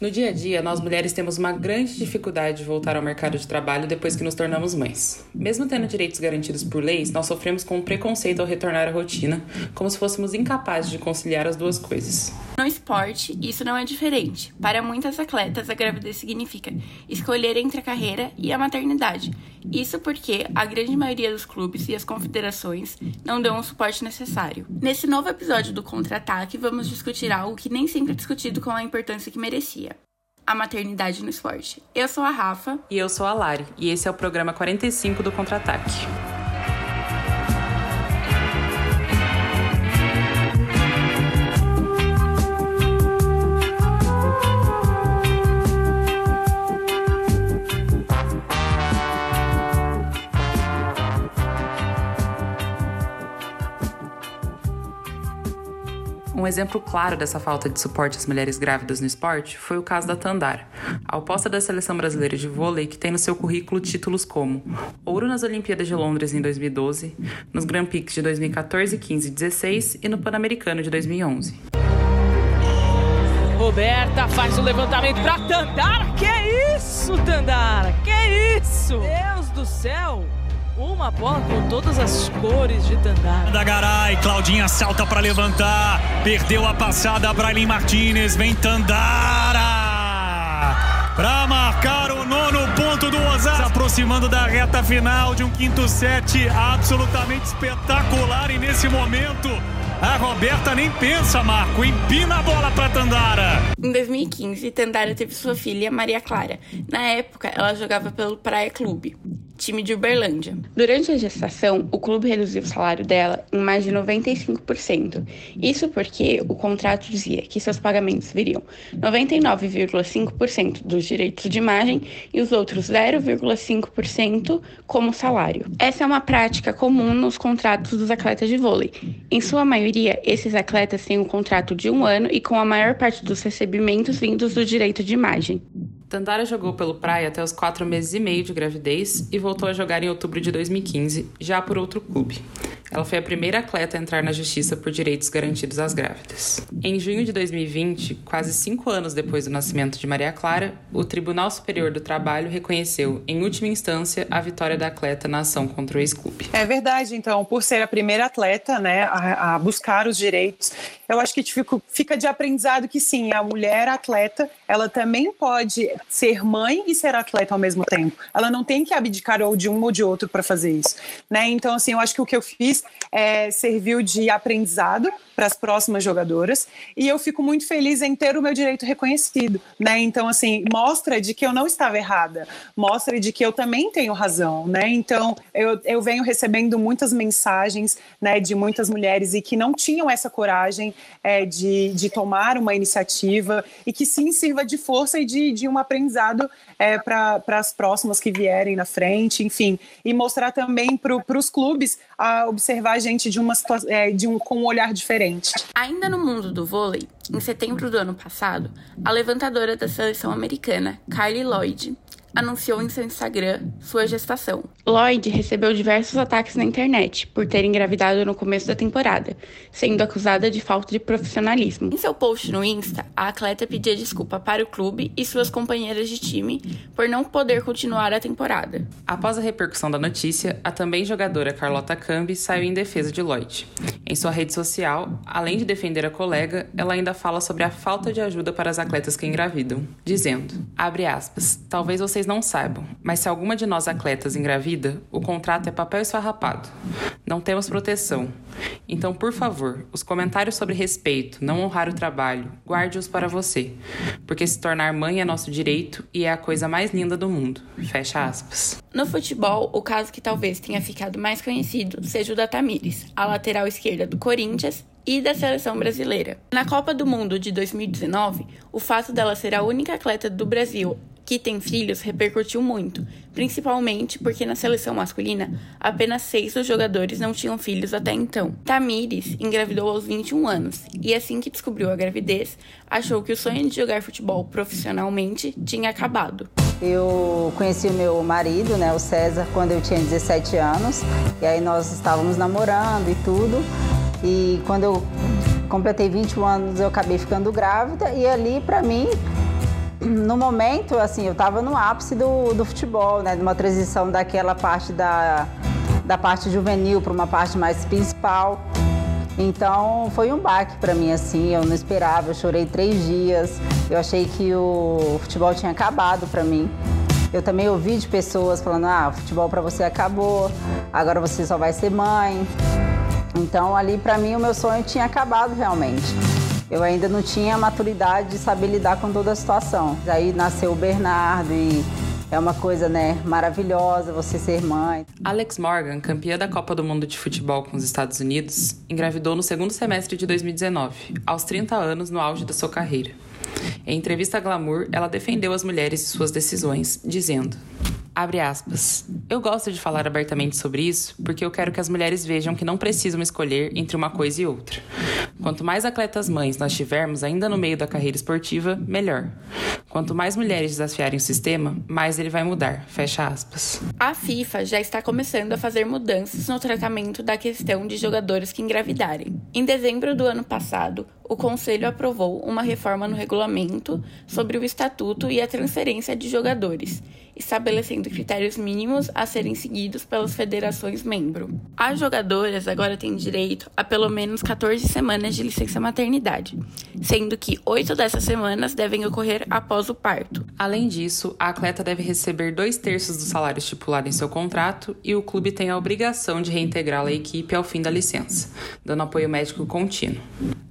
No dia a dia, nós mulheres temos uma grande dificuldade de voltar ao mercado de trabalho depois que nos tornamos mães. Mesmo tendo direitos garantidos por leis, nós sofremos com um preconceito ao retornar à rotina, como se fôssemos incapazes de conciliar as duas coisas. No esporte, isso não é diferente. Para muitas atletas, a gravidez significa escolher entre a carreira e a maternidade. Isso porque a grande maioria dos clubes e as confederações não dão o suporte necessário. Nesse novo episódio do Contra-Ataque, vamos discutir algo que nem sempre é discutido com a importância que merecia a maternidade no esporte. Eu sou a Rafa. E eu sou a Lari. E esse é o programa 45 do Contra-Ataque. Exemplo claro dessa falta de suporte às mulheres grávidas no esporte foi o caso da Tandara, a oposta da seleção brasileira de vôlei que tem no seu currículo títulos como ouro nas Olimpíadas de Londres em 2012, nos Grand Prix de 2014, 15 e 16 e no Pan-Americano de 2011. Roberta faz o levantamento para Tandara. Que isso, Tandara? Que isso? Deus do céu! Uma bola com todas as cores de Tandara. Da Garay, Claudinha salta para levantar. Perdeu a passada, Brailin Martinez. Vem Tandara. Para marcar o nono ponto do Osasco. Se aproximando da reta final de um quinto set absolutamente espetacular. E nesse momento, a Roberta nem pensa, Marco. Empina a bola para Tandara. Em 2015, Tandara teve sua filha, Maria Clara. Na época, ela jogava pelo Praia Clube time de Uberlândia. Durante a gestação, o clube reduziu o salário dela em mais de 95%. Isso porque o contrato dizia que seus pagamentos viriam 99,5% dos direitos de imagem e os outros 0,5% como salário. Essa é uma prática comum nos contratos dos atletas de vôlei. Em sua maioria, esses atletas têm um contrato de um ano e com a maior parte dos recebimentos vindos do direito de imagem. Tandara jogou pelo Praia até os quatro meses e meio de gravidez e voltou a jogar em outubro de 2015, já por outro clube. Ela foi a primeira atleta a entrar na justiça por direitos garantidos às grávidas. Em junho de 2020, quase cinco anos depois do nascimento de Maria Clara, o Tribunal Superior do Trabalho reconheceu, em última instância, a vitória da atleta na ação contra o ex-clube. É verdade, então, por ser a primeira atleta né, a, a buscar os direitos, eu acho que fica de aprendizado que sim, a mulher atleta, ela também pode ser mãe e ser atleta ao mesmo tempo. Ela não tem que abdicar ou de um ou de outro para fazer isso. Né? Então, assim, eu acho que o que eu fiz é, serviu de aprendizado para as próximas jogadoras e eu fico muito feliz em ter o meu direito reconhecido, né? Então assim mostra de que eu não estava errada, mostra de que eu também tenho razão, né? Então eu, eu venho recebendo muitas mensagens, né, de muitas mulheres e que não tinham essa coragem é, de, de tomar uma iniciativa e que sim sirva de força e de, de um aprendizado é, para as próximas que vierem na frente, enfim, e mostrar também para os clubes a observar a gente de uma é, de um com um olhar diferente. Ainda no mundo do vôlei, em setembro do ano passado, a levantadora da seleção americana, Kylie Lloyd, anunciou em seu Instagram sua gestação. Lloyd recebeu diversos ataques na internet por ter engravidado no começo da temporada, sendo acusada de falta de profissionalismo. Em seu post no Insta, a atleta pedia desculpa para o clube e suas companheiras de time por não poder continuar a temporada. Após a repercussão da notícia, a também jogadora Carlota Cambi saiu em defesa de Lloyd. Em sua rede social, além de defender a colega, ela ainda fala sobre a falta de ajuda para as atletas que engravidam, dizendo: abre aspas, talvez vocês não saibam, mas se alguma de nós atletas engravida, o contrato é papel esfarrapado. Não temos proteção. Então, por favor, os comentários sobre respeito, não honrar o trabalho, guarde-os para você, porque se tornar mãe é nosso direito e é a coisa mais linda do mundo. Fecha aspas. No futebol, o caso que talvez tenha ficado mais conhecido seja o da Tamires, a lateral esquerda do Corinthians e da seleção brasileira. Na Copa do Mundo de 2019, o fato dela ser a única atleta do Brasil que tem filhos repercutiu muito, principalmente porque na seleção masculina apenas seis dos jogadores não tinham filhos até então. Tamires engravidou aos 21 anos e assim que descobriu a gravidez, achou que o sonho de jogar futebol profissionalmente tinha acabado. Eu conheci o meu marido, né, o César, quando eu tinha 17 anos, e aí nós estávamos namorando e tudo. E quando eu completei 21 anos, eu acabei ficando grávida e ali para mim no momento, assim, eu estava no ápice do, do futebol, né? De uma transição daquela parte da, da parte juvenil para uma parte mais principal. Então foi um baque para mim assim, eu não esperava, eu chorei três dias, eu achei que o futebol tinha acabado para mim. Eu também ouvi de pessoas falando: ah, o futebol para você acabou, agora você só vai ser mãe. Então ali para mim o meu sonho tinha acabado realmente. Eu ainda não tinha maturidade de saber lidar com toda a situação. Aí nasceu o Bernardo e é uma coisa, né, maravilhosa você ser mãe. Alex Morgan, campeã da Copa do Mundo de Futebol com os Estados Unidos, engravidou no segundo semestre de 2019, aos 30 anos no auge da sua carreira. Em entrevista a Glamour, ela defendeu as mulheres e suas decisões, dizendo: Abre aspas. Eu gosto de falar abertamente sobre isso porque eu quero que as mulheres vejam que não precisam escolher entre uma coisa e outra. Quanto mais atletas mães nós tivermos ainda no meio da carreira esportiva, melhor. Quanto mais mulheres desafiarem o sistema, mais ele vai mudar. Fecha aspas. A FIFA já está começando a fazer mudanças no tratamento da questão de jogadores que engravidarem. Em dezembro do ano passado, o Conselho aprovou uma reforma no regulamento sobre o estatuto e a transferência de jogadores, estabelecendo critérios mínimos a serem seguidos pelas federações membro. As jogadoras agora têm direito a pelo menos 14 semanas de licença maternidade, sendo que oito dessas semanas devem ocorrer após o parto. Além disso, a atleta deve receber dois terços do salário estipulado em seu contrato e o clube tem a obrigação de reintegrá-la à equipe ao fim da licença, dando apoio médico contínuo.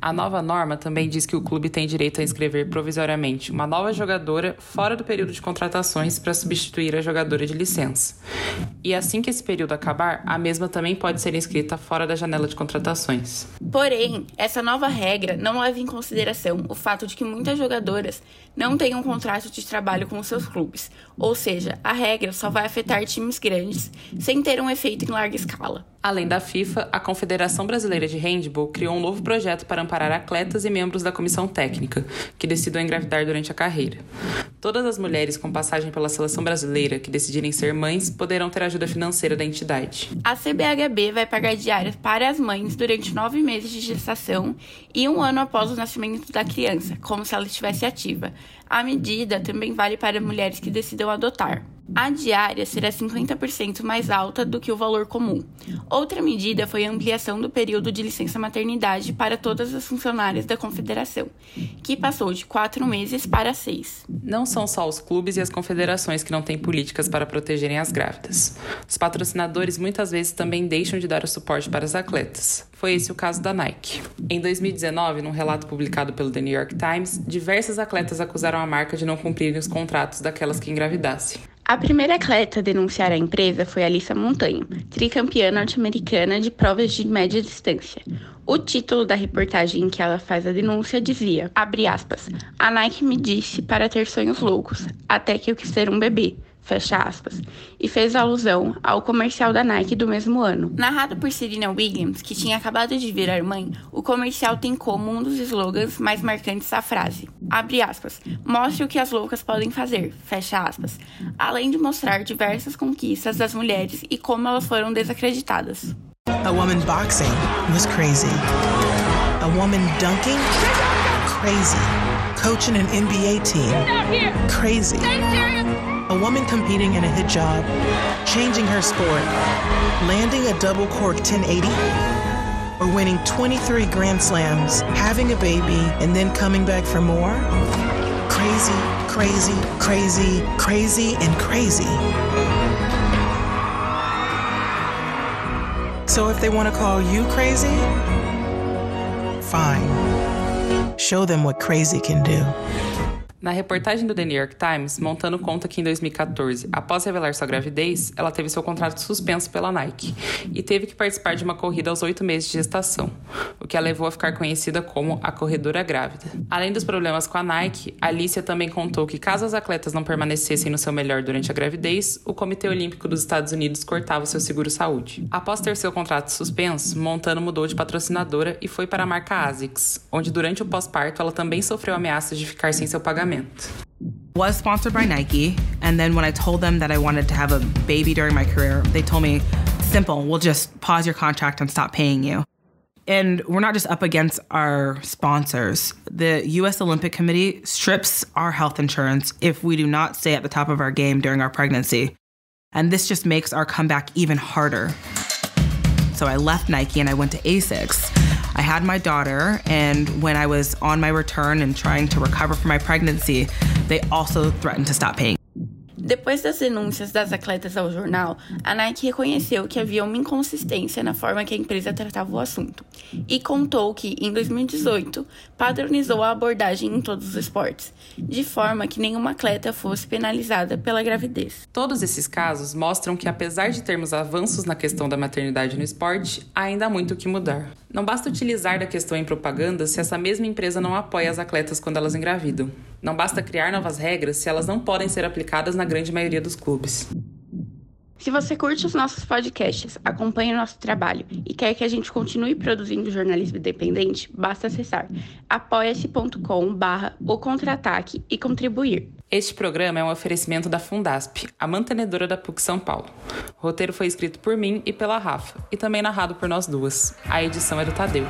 A nova norma também diz que o clube tem direito a inscrever provisoriamente uma nova jogadora fora do período de contratações para substituir a jogadora de licença. E assim que esse período acabar, a mesma também pode ser inscrita fora da janela de contratações. Porém, essa nova regra não leva em consideração o fato de que muitas jogadoras não têm um contrato de trabalho com seus clubes, ou seja, a regra só vai afetar times grandes sem ter um efeito em larga escala. Além da FIFA, a Confederação Brasileira de Handball criou um novo projeto para amparar atletas e membros da comissão técnica que decidam engravidar durante a carreira. Todas as mulheres com passagem pela seleção brasileira que decidirem ser mães poderão ter ajuda financeira da entidade. A CBHB vai pagar diárias para as mães durante nove meses de gestação e um ano após o nascimento da criança, como se ela estivesse ativa. A medida também vale para mulheres que decidam adotar. A diária será 50% mais alta do que o valor comum. Outra medida foi a ampliação do período de licença maternidade para todas as funcionárias da confederação, que passou de quatro meses para seis. Não são só os clubes e as confederações que não têm políticas para protegerem as grávidas. Os patrocinadores muitas vezes também deixam de dar o suporte para as atletas. Foi esse o caso da Nike. Em 2019, num relato publicado pelo The New York Times, diversas atletas acusaram a marca de não cumprirem os contratos daquelas que engravidassem. A primeira atleta a denunciar a empresa foi Alissa Montanho, tricampeã norte-americana de provas de média distância. O título da reportagem em que ela faz a denúncia dizia, aspas, a Nike me disse para ter sonhos loucos, até que eu quis ser um bebê fecha aspas, e fez alusão ao comercial da Nike do mesmo ano. Narrado por Serena Williams, que tinha acabado de virar mãe, o comercial tem como um dos slogans mais marcantes a frase, abre aspas, mostre o que as loucas podem fazer, fecha aspas, além de mostrar diversas conquistas das mulheres e como elas foram desacreditadas. A woman boxing was crazy. A woman dunking? Crazy. Coaching an NBA team? Crazy. A woman competing in a hit job, changing her sport, landing a double cork 1080, or winning 23 Grand Slams, having a baby, and then coming back for more? Crazy, crazy, crazy, crazy, and crazy. So if they want to call you crazy, fine. Show them what crazy can do. Na reportagem do The New York Times, Montano conta que em 2014, após revelar sua gravidez, ela teve seu contrato suspenso pela Nike e teve que participar de uma corrida aos oito meses de gestação, o que a levou a ficar conhecida como a corredora grávida. Além dos problemas com a Nike, Alicia também contou que caso as atletas não permanecessem no seu melhor durante a gravidez, o Comitê Olímpico dos Estados Unidos cortava seu seguro-saúde. Após ter seu contrato suspenso, Montano mudou de patrocinadora e foi para a marca ASICS, onde durante o pós-parto ela também sofreu ameaças de ficar sem seu pagamento Was sponsored by Nike, and then when I told them that I wanted to have a baby during my career, they told me, "Simple, we'll just pause your contract and stop paying you." And we're not just up against our sponsors. The US Olympic Committee strips our health insurance if we do not stay at the top of our game during our pregnancy. And this just makes our comeback even harder. So I left Nike and I went to ASICS. I had my daughter, and when I was on my return and trying to recover from my pregnancy, they also threatened to stop paying. Depois das denúncias das atletas ao jornal, a Nike reconheceu que havia uma inconsistência na forma que a empresa tratava o assunto e contou que, em 2018, padronizou a abordagem em todos os esportes, de forma que nenhuma atleta fosse penalizada pela gravidez. Todos esses casos mostram que, apesar de termos avanços na questão da maternidade no esporte, ainda há muito o que mudar. Não basta utilizar da questão em propaganda se essa mesma empresa não apoia as atletas quando elas engravidam. Não basta criar novas regras se elas não podem ser aplicadas na grande maioria dos clubes. Se você curte os nossos podcasts, acompanha o nosso trabalho e quer que a gente continue produzindo jornalismo independente, basta acessar apoia-se.com barra o contra-ataque e contribuir. Este programa é um oferecimento da Fundasp, a mantenedora da PUC São Paulo. O roteiro foi escrito por mim e pela Rafa, e também narrado por nós duas. A edição é do Tadeu.